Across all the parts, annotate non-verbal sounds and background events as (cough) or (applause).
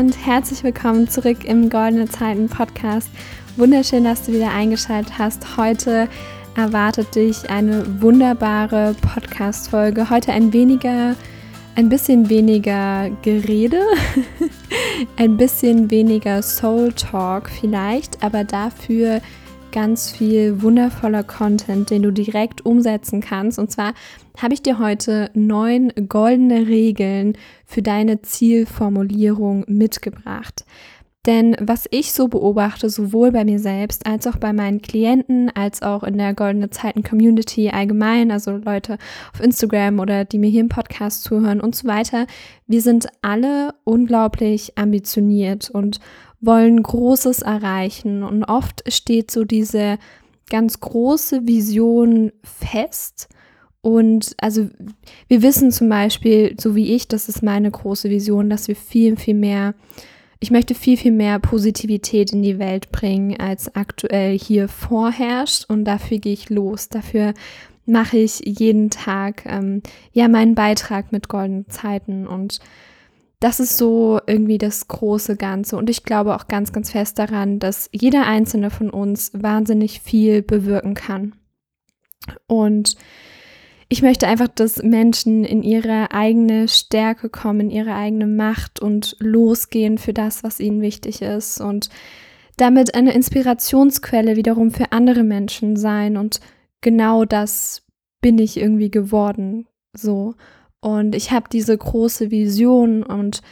und herzlich willkommen zurück im Goldene Zeiten Podcast. Wunderschön, dass du wieder eingeschaltet hast. Heute erwartet dich eine wunderbare Podcast-Folge. Heute ein weniger, ein bisschen weniger Gerede, (laughs) ein bisschen weniger Soul Talk vielleicht, aber dafür ganz viel wundervoller Content, den du direkt umsetzen kannst. Und zwar habe ich dir heute neun goldene Regeln für deine Zielformulierung mitgebracht. Denn was ich so beobachte, sowohl bei mir selbst als auch bei meinen Klienten, als auch in der Goldene Zeiten Community allgemein, also Leute auf Instagram oder die mir hier im Podcast zuhören und so weiter, wir sind alle unglaublich ambitioniert und wollen Großes erreichen. Und oft steht so diese ganz große Vision fest. Und also wir wissen zum Beispiel, so wie ich, das ist meine große Vision, dass wir viel, viel mehr, ich möchte viel, viel mehr Positivität in die Welt bringen, als aktuell hier vorherrscht. Und dafür gehe ich los. Dafür mache ich jeden Tag ähm, ja meinen Beitrag mit goldenen Zeiten und das ist so irgendwie das große Ganze. Und ich glaube auch ganz, ganz fest daran, dass jeder einzelne von uns wahnsinnig viel bewirken kann. Und ich möchte einfach, dass Menschen in ihre eigene Stärke kommen, in ihre eigene Macht und losgehen für das, was ihnen wichtig ist. Und damit eine Inspirationsquelle wiederum für andere Menschen sein. Und genau das bin ich irgendwie geworden. So. Und ich habe diese große Vision und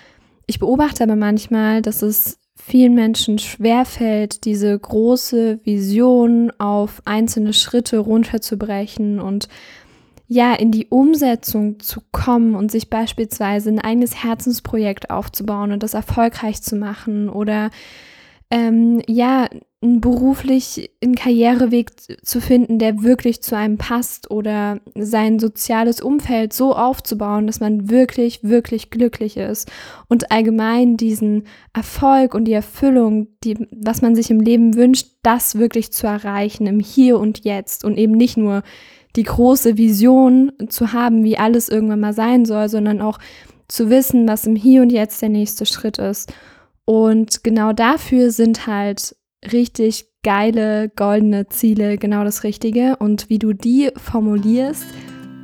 ich beobachte aber manchmal, dass es vielen Menschen schwerfällt, diese große Vision auf einzelne Schritte runterzubrechen und ja, in die Umsetzung zu kommen und sich beispielsweise ein eigenes Herzensprojekt aufzubauen und das erfolgreich zu machen oder ähm, ja, beruflich einen Karriereweg zu finden, der wirklich zu einem passt oder sein soziales Umfeld so aufzubauen, dass man wirklich, wirklich glücklich ist und allgemein diesen Erfolg und die Erfüllung, die, was man sich im Leben wünscht, das wirklich zu erreichen im Hier und Jetzt und eben nicht nur die große Vision zu haben, wie alles irgendwann mal sein soll, sondern auch zu wissen, was im Hier und Jetzt der nächste Schritt ist. Und genau dafür sind halt richtig geile, goldene Ziele genau das Richtige. Und wie du die formulierst,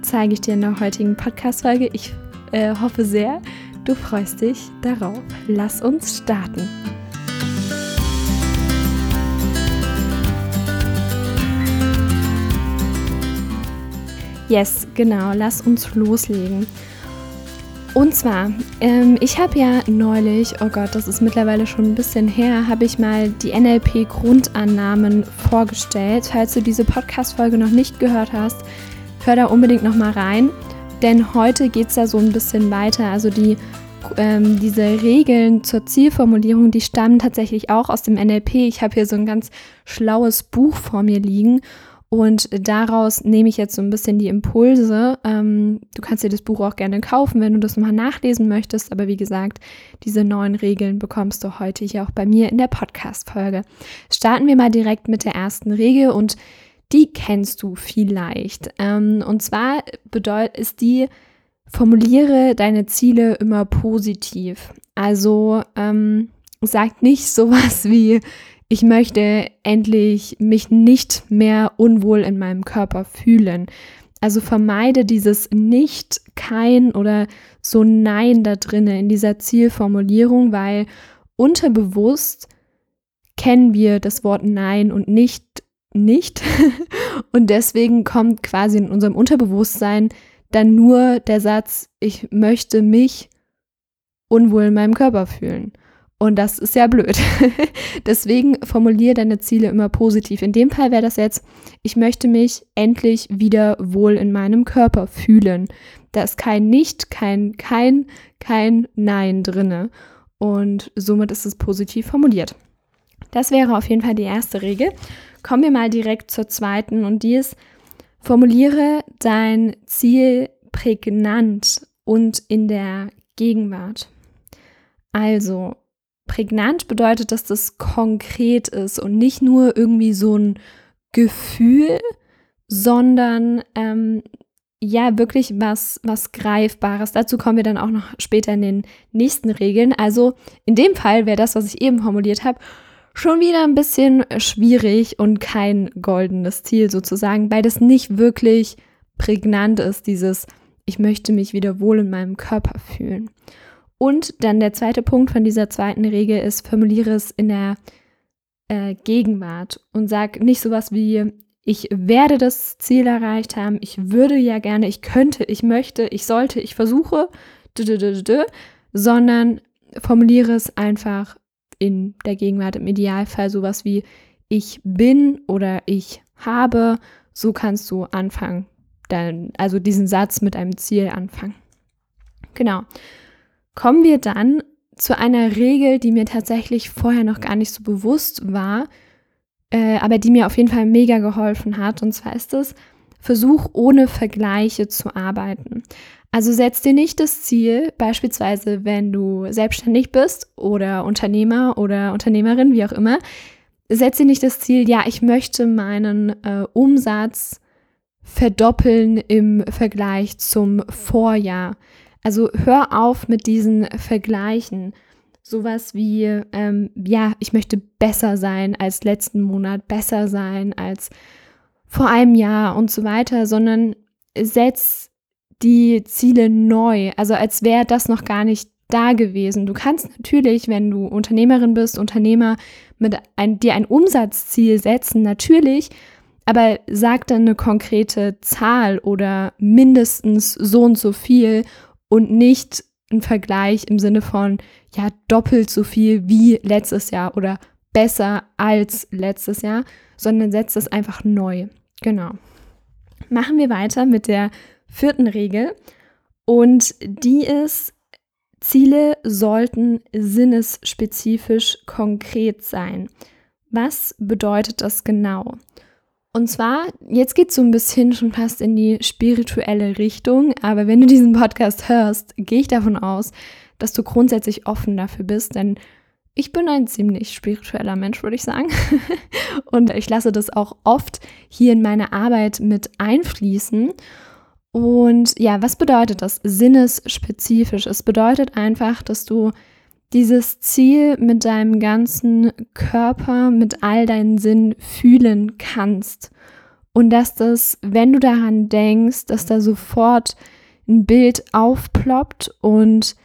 zeige ich dir in der heutigen Podcast-Folge. Ich äh, hoffe sehr, du freust dich darauf. Lass uns starten. Yes, genau, lass uns loslegen. Und zwar, ähm, ich habe ja neulich, oh Gott, das ist mittlerweile schon ein bisschen her, habe ich mal die NLP-Grundannahmen vorgestellt. Falls du diese Podcast-Folge noch nicht gehört hast, hör da unbedingt nochmal rein, denn heute geht es da so ein bisschen weiter. Also die, ähm, diese Regeln zur Zielformulierung, die stammen tatsächlich auch aus dem NLP. Ich habe hier so ein ganz schlaues Buch vor mir liegen und daraus nehme ich jetzt so ein bisschen die Impulse. Ähm, du kannst dir das Buch auch gerne kaufen, wenn du das mal nachlesen möchtest. Aber wie gesagt, diese neuen Regeln bekommst du heute hier auch bei mir in der Podcast-Folge. Starten wir mal direkt mit der ersten Regel und die kennst du vielleicht. Ähm, und zwar bedeutet ist die, formuliere deine Ziele immer positiv. Also ähm, sag nicht sowas wie, ich möchte endlich mich nicht mehr unwohl in meinem Körper fühlen. Also vermeide dieses nicht, kein oder so Nein da drinne in dieser Zielformulierung, weil unterbewusst kennen wir das Wort Nein und nicht nicht. (laughs) und deswegen kommt quasi in unserem Unterbewusstsein dann nur der Satz, ich möchte mich unwohl in meinem Körper fühlen. Und das ist ja blöd. (laughs) Deswegen formuliere deine Ziele immer positiv. In dem Fall wäre das jetzt, ich möchte mich endlich wieder wohl in meinem Körper fühlen. Da ist kein Nicht, kein Kein, kein Nein drinne. Und somit ist es positiv formuliert. Das wäre auf jeden Fall die erste Regel. Kommen wir mal direkt zur zweiten und die ist, formuliere dein Ziel prägnant und in der Gegenwart. Also, prägnant bedeutet, dass das konkret ist und nicht nur irgendwie so ein Gefühl, sondern ähm, ja wirklich was, was Greifbares. Dazu kommen wir dann auch noch später in den nächsten Regeln. Also in dem Fall wäre das, was ich eben formuliert habe, schon wieder ein bisschen schwierig und kein goldenes Ziel sozusagen, weil das nicht wirklich prägnant ist, dieses ich möchte mich wieder wohl in meinem Körper fühlen. Und dann der zweite Punkt von dieser zweiten Regel ist, formuliere es in der äh, Gegenwart und sag nicht sowas wie, ich werde das Ziel erreicht haben, ich würde ja gerne, ich könnte, ich möchte, ich sollte, ich versuche, sondern formuliere es einfach in der Gegenwart, im Idealfall sowas wie ich bin oder ich habe, so kannst du anfangen, dann, also diesen Satz mit einem Ziel anfangen. Genau. Kommen wir dann zu einer Regel, die mir tatsächlich vorher noch gar nicht so bewusst war, äh, aber die mir auf jeden Fall mega geholfen hat. Und zwar ist es, versuch ohne Vergleiche zu arbeiten. Also setz dir nicht das Ziel, beispielsweise wenn du selbstständig bist oder Unternehmer oder Unternehmerin, wie auch immer, setz dir nicht das Ziel, ja, ich möchte meinen äh, Umsatz verdoppeln im Vergleich zum Vorjahr. Also hör auf mit diesen Vergleichen. Sowas wie, ähm, ja, ich möchte besser sein als letzten Monat, besser sein als vor einem Jahr und so weiter, sondern setz die Ziele neu, also als wäre das noch gar nicht da gewesen. Du kannst natürlich, wenn du Unternehmerin bist, Unternehmer, mit ein, dir ein Umsatzziel setzen, natürlich, aber sag dann eine konkrete Zahl oder mindestens so und so viel und nicht ein Vergleich im Sinne von, ja, doppelt so viel wie letztes Jahr oder besser als letztes Jahr, sondern setzt es einfach neu. Genau. Machen wir weiter mit der vierten Regel und die ist, Ziele sollten sinnesspezifisch konkret sein. Was bedeutet das genau? Und zwar, jetzt geht es so ein bisschen schon fast in die spirituelle Richtung, aber wenn du diesen Podcast hörst, gehe ich davon aus, dass du grundsätzlich offen dafür bist, denn ich bin ein ziemlich spiritueller Mensch, würde ich sagen. (laughs) Und ich lasse das auch oft hier in meine Arbeit mit einfließen. Und ja, was bedeutet das? Sinnesspezifisch. Es bedeutet einfach, dass du dieses Ziel mit deinem ganzen Körper, mit all deinen Sinnen fühlen kannst. Und dass das, wenn du daran denkst, dass da sofort ein Bild aufploppt und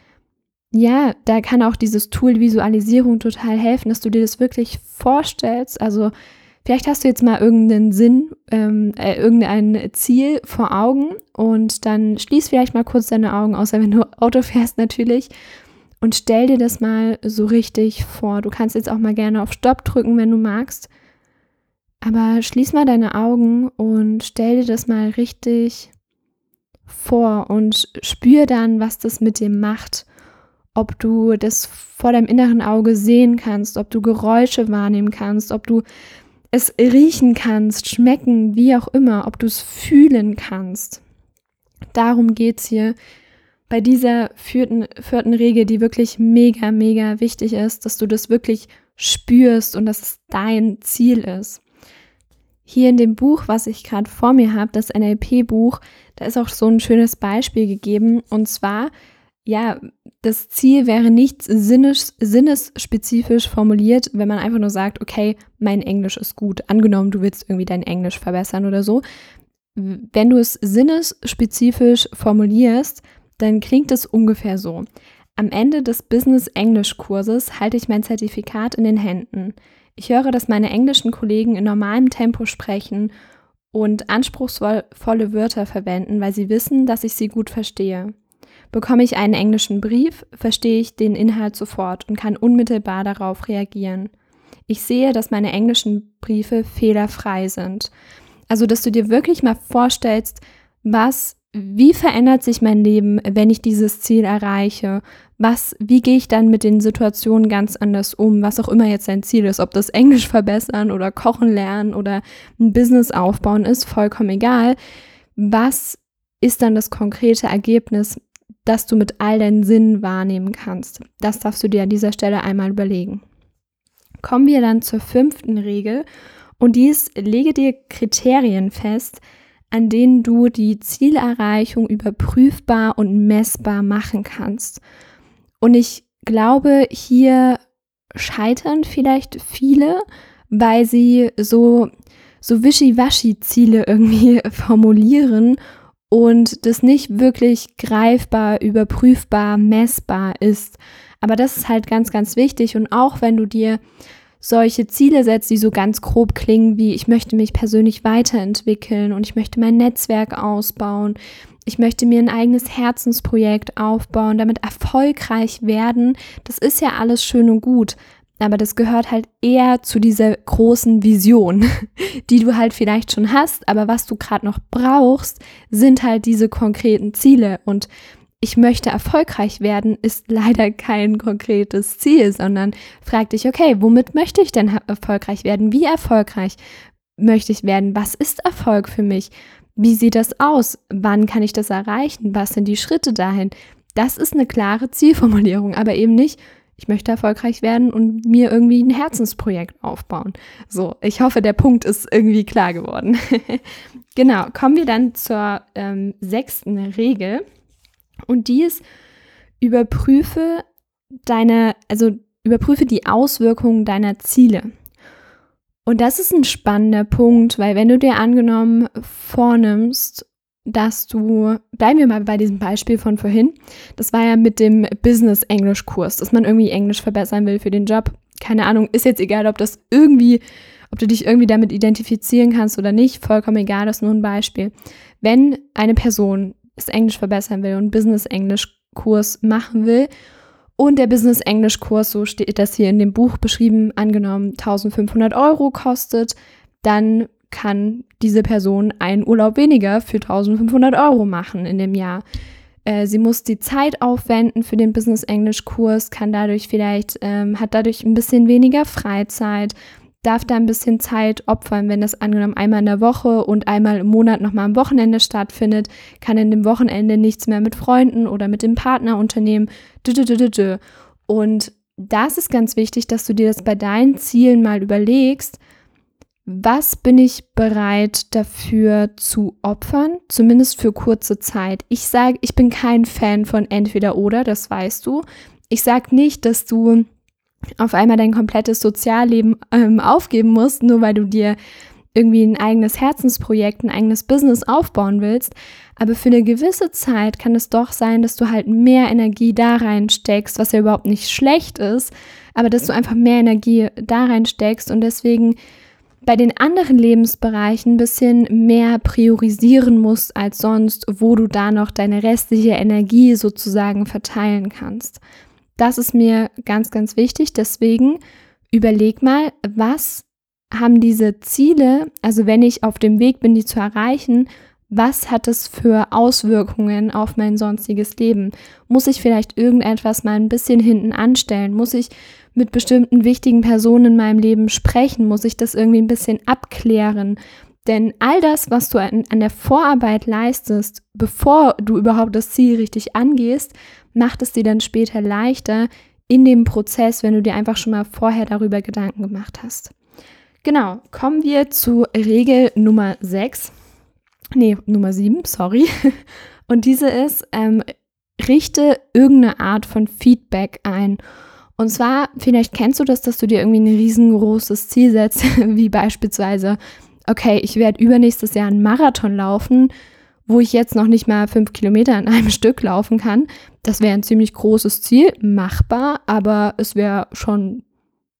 ja, da kann auch dieses Tool Visualisierung total helfen, dass du dir das wirklich vorstellst. Also vielleicht hast du jetzt mal irgendeinen Sinn, ähm, äh, irgendein Ziel vor Augen und dann schließ vielleicht mal kurz deine Augen, außer wenn du (laughs) Auto fährst natürlich und stell dir das mal so richtig vor. Du kannst jetzt auch mal gerne auf Stopp drücken, wenn du magst. Aber schließ mal deine Augen und stell dir das mal richtig vor und spür dann, was das mit dir macht. Ob du das vor deinem inneren Auge sehen kannst, ob du Geräusche wahrnehmen kannst, ob du es riechen kannst, schmecken, wie auch immer, ob du es fühlen kannst. Darum geht es hier bei dieser vierten, vierten Regel, die wirklich mega, mega wichtig ist, dass du das wirklich spürst und dass es dein Ziel ist. Hier in dem Buch, was ich gerade vor mir habe, das NLP-Buch, da ist auch so ein schönes Beispiel gegeben. Und zwar, ja, das Ziel wäre nicht sinnes, sinnesspezifisch formuliert, wenn man einfach nur sagt, okay, mein Englisch ist gut. Angenommen, du willst irgendwie dein Englisch verbessern oder so. Wenn du es sinnesspezifisch formulierst, dann klingt es ungefähr so. Am Ende des Business Englisch Kurses halte ich mein Zertifikat in den Händen. Ich höre, dass meine englischen Kollegen in normalem Tempo sprechen und anspruchsvolle Wörter verwenden, weil sie wissen, dass ich sie gut verstehe. Bekomme ich einen englischen Brief, verstehe ich den Inhalt sofort und kann unmittelbar darauf reagieren. Ich sehe, dass meine englischen Briefe fehlerfrei sind. Also, dass du dir wirklich mal vorstellst, was wie verändert sich mein Leben, wenn ich dieses Ziel erreiche? Was, wie gehe ich dann mit den Situationen ganz anders um, was auch immer jetzt dein Ziel ist, ob das Englisch verbessern oder Kochen lernen oder ein Business aufbauen ist, vollkommen egal. Was ist dann das konkrete Ergebnis, das du mit all deinen Sinnen wahrnehmen kannst? Das darfst du dir an dieser Stelle einmal überlegen. Kommen wir dann zur fünften Regel und die ist, lege dir Kriterien fest, an denen du die Zielerreichung überprüfbar und messbar machen kannst. Und ich glaube, hier scheitern vielleicht viele, weil sie so, so wischiwaschi-Ziele irgendwie (laughs) formulieren und das nicht wirklich greifbar, überprüfbar, messbar ist. Aber das ist halt ganz, ganz wichtig. Und auch wenn du dir solche Ziele setzt, die so ganz grob klingen wie ich möchte mich persönlich weiterentwickeln und ich möchte mein Netzwerk ausbauen, ich möchte mir ein eigenes Herzensprojekt aufbauen, damit erfolgreich werden, das ist ja alles schön und gut. Aber das gehört halt eher zu dieser großen Vision, (laughs) die du halt vielleicht schon hast. Aber was du gerade noch brauchst, sind halt diese konkreten Ziele. Und ich möchte erfolgreich werden, ist leider kein konkretes Ziel, sondern frag dich, okay, womit möchte ich denn erfolgreich werden? Wie erfolgreich möchte ich werden? Was ist Erfolg für mich? Wie sieht das aus? Wann kann ich das erreichen? Was sind die Schritte dahin? Das ist eine klare Zielformulierung, aber eben nicht, ich möchte erfolgreich werden und mir irgendwie ein Herzensprojekt aufbauen. So, ich hoffe, der Punkt ist irgendwie klar geworden. (laughs) genau, kommen wir dann zur ähm, sechsten Regel. Und die ist, überprüfe deine, also überprüfe die Auswirkungen deiner Ziele. Und das ist ein spannender Punkt, weil wenn du dir angenommen vornimmst, dass du, bleiben wir mal bei diesem Beispiel von vorhin, das war ja mit dem Business-Englisch-Kurs, dass man irgendwie Englisch verbessern will für den Job. Keine Ahnung, ist jetzt egal, ob das irgendwie, ob du dich irgendwie damit identifizieren kannst oder nicht, vollkommen egal, das ist nur ein Beispiel. Wenn eine Person das Englisch verbessern will und Business-Englisch-Kurs machen will und der Business-Englisch-Kurs, so steht das hier in dem Buch beschrieben, angenommen 1500 Euro kostet, dann kann diese Person einen Urlaub weniger für 1500 Euro machen in dem Jahr. Äh, sie muss die Zeit aufwenden für den Business-Englisch-Kurs, kann dadurch vielleicht, ähm, hat dadurch ein bisschen weniger Freizeit, darf da ein bisschen Zeit opfern, wenn das angenommen einmal in der Woche und einmal im Monat nochmal am Wochenende stattfindet, kann in dem Wochenende nichts mehr mit Freunden oder mit dem Partner unternehmen. Und das ist ganz wichtig, dass du dir das bei deinen Zielen mal überlegst. Was bin ich bereit dafür zu opfern, zumindest für kurze Zeit? Ich sage, ich bin kein Fan von entweder oder, das weißt du. Ich sage nicht, dass du auf einmal dein komplettes Sozialleben ähm, aufgeben musst, nur weil du dir irgendwie ein eigenes Herzensprojekt, ein eigenes Business aufbauen willst. Aber für eine gewisse Zeit kann es doch sein, dass du halt mehr Energie da reinsteckst, was ja überhaupt nicht schlecht ist, aber dass du einfach mehr Energie da reinsteckst und deswegen bei den anderen Lebensbereichen ein bisschen mehr priorisieren musst als sonst, wo du da noch deine restliche Energie sozusagen verteilen kannst. Das ist mir ganz, ganz wichtig. Deswegen überleg mal, was haben diese Ziele, also wenn ich auf dem Weg bin, die zu erreichen, was hat es für Auswirkungen auf mein sonstiges Leben? Muss ich vielleicht irgendetwas mal ein bisschen hinten anstellen? Muss ich mit bestimmten wichtigen Personen in meinem Leben sprechen? Muss ich das irgendwie ein bisschen abklären? Denn all das, was du an, an der Vorarbeit leistest, bevor du überhaupt das Ziel richtig angehst, macht es dir dann später leichter in dem Prozess, wenn du dir einfach schon mal vorher darüber Gedanken gemacht hast. Genau, kommen wir zu Regel Nummer 6. Nee, Nummer 7, sorry. (laughs) Und diese ist, ähm, richte irgendeine Art von Feedback ein. Und zwar, vielleicht kennst du das, dass du dir irgendwie ein riesengroßes Ziel setzt, (laughs) wie beispielsweise, okay, ich werde übernächstes Jahr einen Marathon laufen wo ich jetzt noch nicht mal fünf Kilometer in einem (laughs) Stück laufen kann. Das wäre ein ziemlich großes Ziel, machbar, aber es wäre schon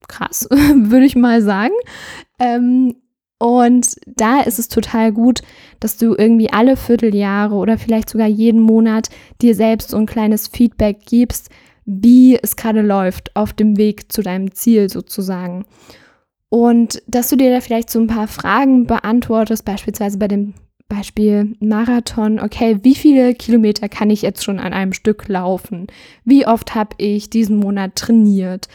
krass, (laughs) würde ich mal sagen. Ähm, und da ist es total gut, dass du irgendwie alle Vierteljahre oder vielleicht sogar jeden Monat dir selbst so ein kleines Feedback gibst, wie es gerade läuft auf dem Weg zu deinem Ziel sozusagen. Und dass du dir da vielleicht so ein paar Fragen beantwortest, beispielsweise bei dem Beispiel Marathon, okay, wie viele Kilometer kann ich jetzt schon an einem Stück laufen? Wie oft habe ich diesen Monat trainiert?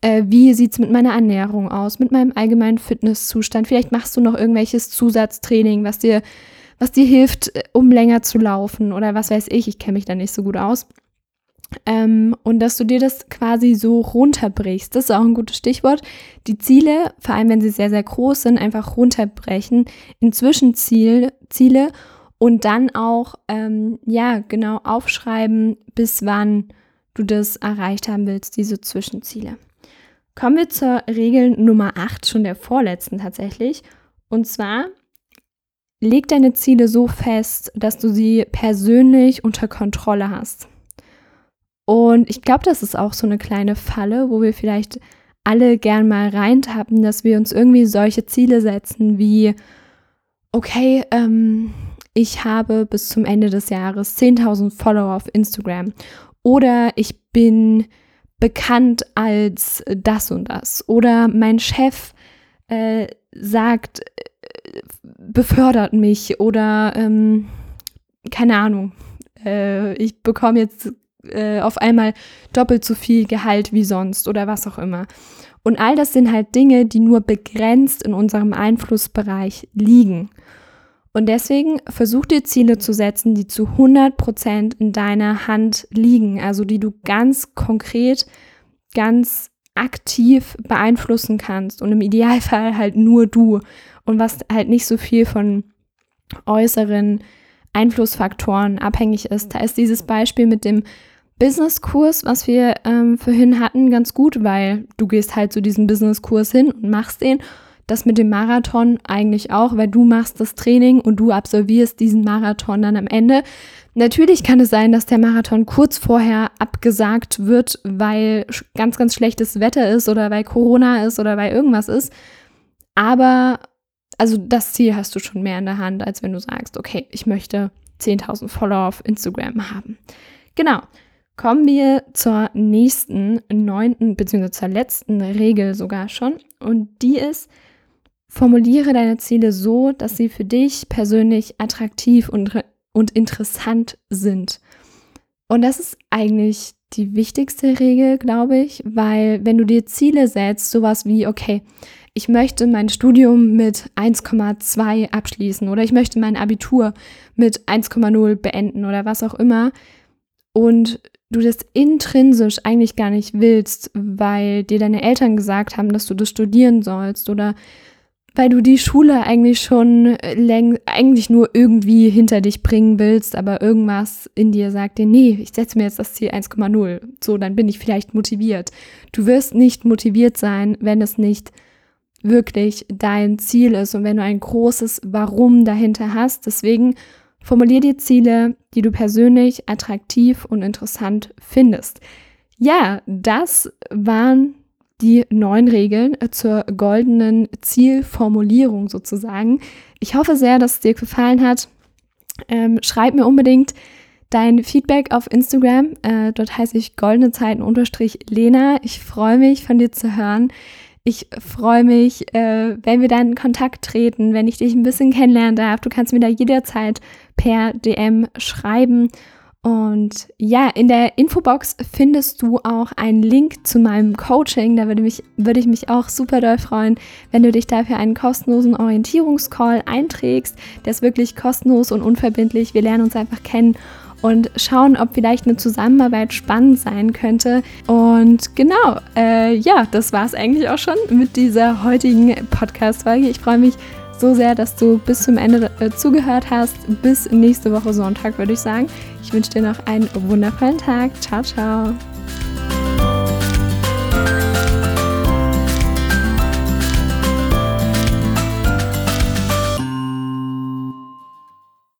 Äh, wie sieht es mit meiner Ernährung aus, mit meinem allgemeinen Fitnesszustand? Vielleicht machst du noch irgendwelches Zusatztraining, was dir, was dir hilft, äh, um länger zu laufen oder was weiß ich, ich kenne mich da nicht so gut aus. Ähm, und dass du dir das quasi so runterbrichst. Das ist auch ein gutes Stichwort. Die Ziele, vor allem wenn sie sehr, sehr groß sind, einfach runterbrechen in Zwischenziele Ziele und dann auch, ähm, ja, genau aufschreiben, bis wann du das erreicht haben willst, diese Zwischenziele. Kommen wir zur Regel Nummer 8, schon der vorletzten tatsächlich. Und zwar, leg deine Ziele so fest, dass du sie persönlich unter Kontrolle hast. Und ich glaube, das ist auch so eine kleine Falle, wo wir vielleicht alle gern mal reintappen, dass wir uns irgendwie solche Ziele setzen wie, okay, ähm, ich habe bis zum Ende des Jahres 10.000 Follower auf Instagram oder ich bin bekannt als das und das oder mein Chef äh, sagt, äh, befördert mich oder ähm, keine Ahnung, äh, ich bekomme jetzt äh, auf einmal doppelt so viel Gehalt wie sonst oder was auch immer. Und all das sind halt Dinge, die nur begrenzt in unserem Einflussbereich liegen. Und deswegen versuch dir Ziele zu setzen, die zu 100% in deiner Hand liegen, also die du ganz konkret, ganz aktiv beeinflussen kannst und im Idealfall halt nur du und was halt nicht so viel von äußeren Einflussfaktoren abhängig ist. Da ist dieses Beispiel mit dem Businesskurs, was wir ähm, vorhin hatten, ganz gut, weil du gehst halt zu diesem Businesskurs hin und machst den das mit dem Marathon eigentlich auch, weil du machst das Training und du absolvierst diesen Marathon dann am Ende. Natürlich kann es sein, dass der Marathon kurz vorher abgesagt wird, weil ganz, ganz schlechtes Wetter ist oder weil Corona ist oder weil irgendwas ist. Aber also das Ziel hast du schon mehr in der Hand, als wenn du sagst, okay, ich möchte 10.000 Follower auf Instagram haben. Genau. Kommen wir zur nächsten, neunten, beziehungsweise zur letzten Regel sogar schon. Und die ist, Formuliere deine Ziele so, dass sie für dich persönlich attraktiv und, und interessant sind. Und das ist eigentlich die wichtigste Regel, glaube ich, weil wenn du dir Ziele setzt, sowas wie, okay, ich möchte mein Studium mit 1,2 abschließen oder ich möchte mein Abitur mit 1,0 beenden oder was auch immer und du das intrinsisch eigentlich gar nicht willst, weil dir deine Eltern gesagt haben, dass du das studieren sollst oder weil du die Schule eigentlich schon läng eigentlich nur irgendwie hinter dich bringen willst, aber irgendwas in dir sagt dir, nee, ich setze mir jetzt das Ziel 1,0. So, dann bin ich vielleicht motiviert. Du wirst nicht motiviert sein, wenn es nicht wirklich dein Ziel ist und wenn du ein großes Warum dahinter hast. Deswegen formulier dir Ziele, die du persönlich attraktiv und interessant findest. Ja, das waren die neun Regeln zur goldenen Zielformulierung sozusagen. Ich hoffe sehr, dass es dir gefallen hat. Ähm, schreib mir unbedingt dein Feedback auf Instagram. Äh, dort heiße ich goldene Zeiten unterstrich Lena. Ich freue mich, von dir zu hören. Ich freue mich, äh, wenn wir dann in Kontakt treten, wenn ich dich ein bisschen kennenlernen darf. Du kannst mir da jederzeit per DM schreiben. Und ja, in der Infobox findest du auch einen Link zu meinem Coaching. Da würde, mich, würde ich mich auch super doll freuen, wenn du dich dafür einen kostenlosen Orientierungscall einträgst. Der ist wirklich kostenlos und unverbindlich. Wir lernen uns einfach kennen und schauen, ob vielleicht eine Zusammenarbeit spannend sein könnte. Und genau, äh, ja, das war es eigentlich auch schon mit dieser heutigen Podcast-Folge. Ich freue mich so sehr, dass du bis zum Ende äh, zugehört hast. Bis nächste Woche Sonntag, würde ich sagen. Ich wünsche dir noch einen wundervollen Tag. Ciao, ciao.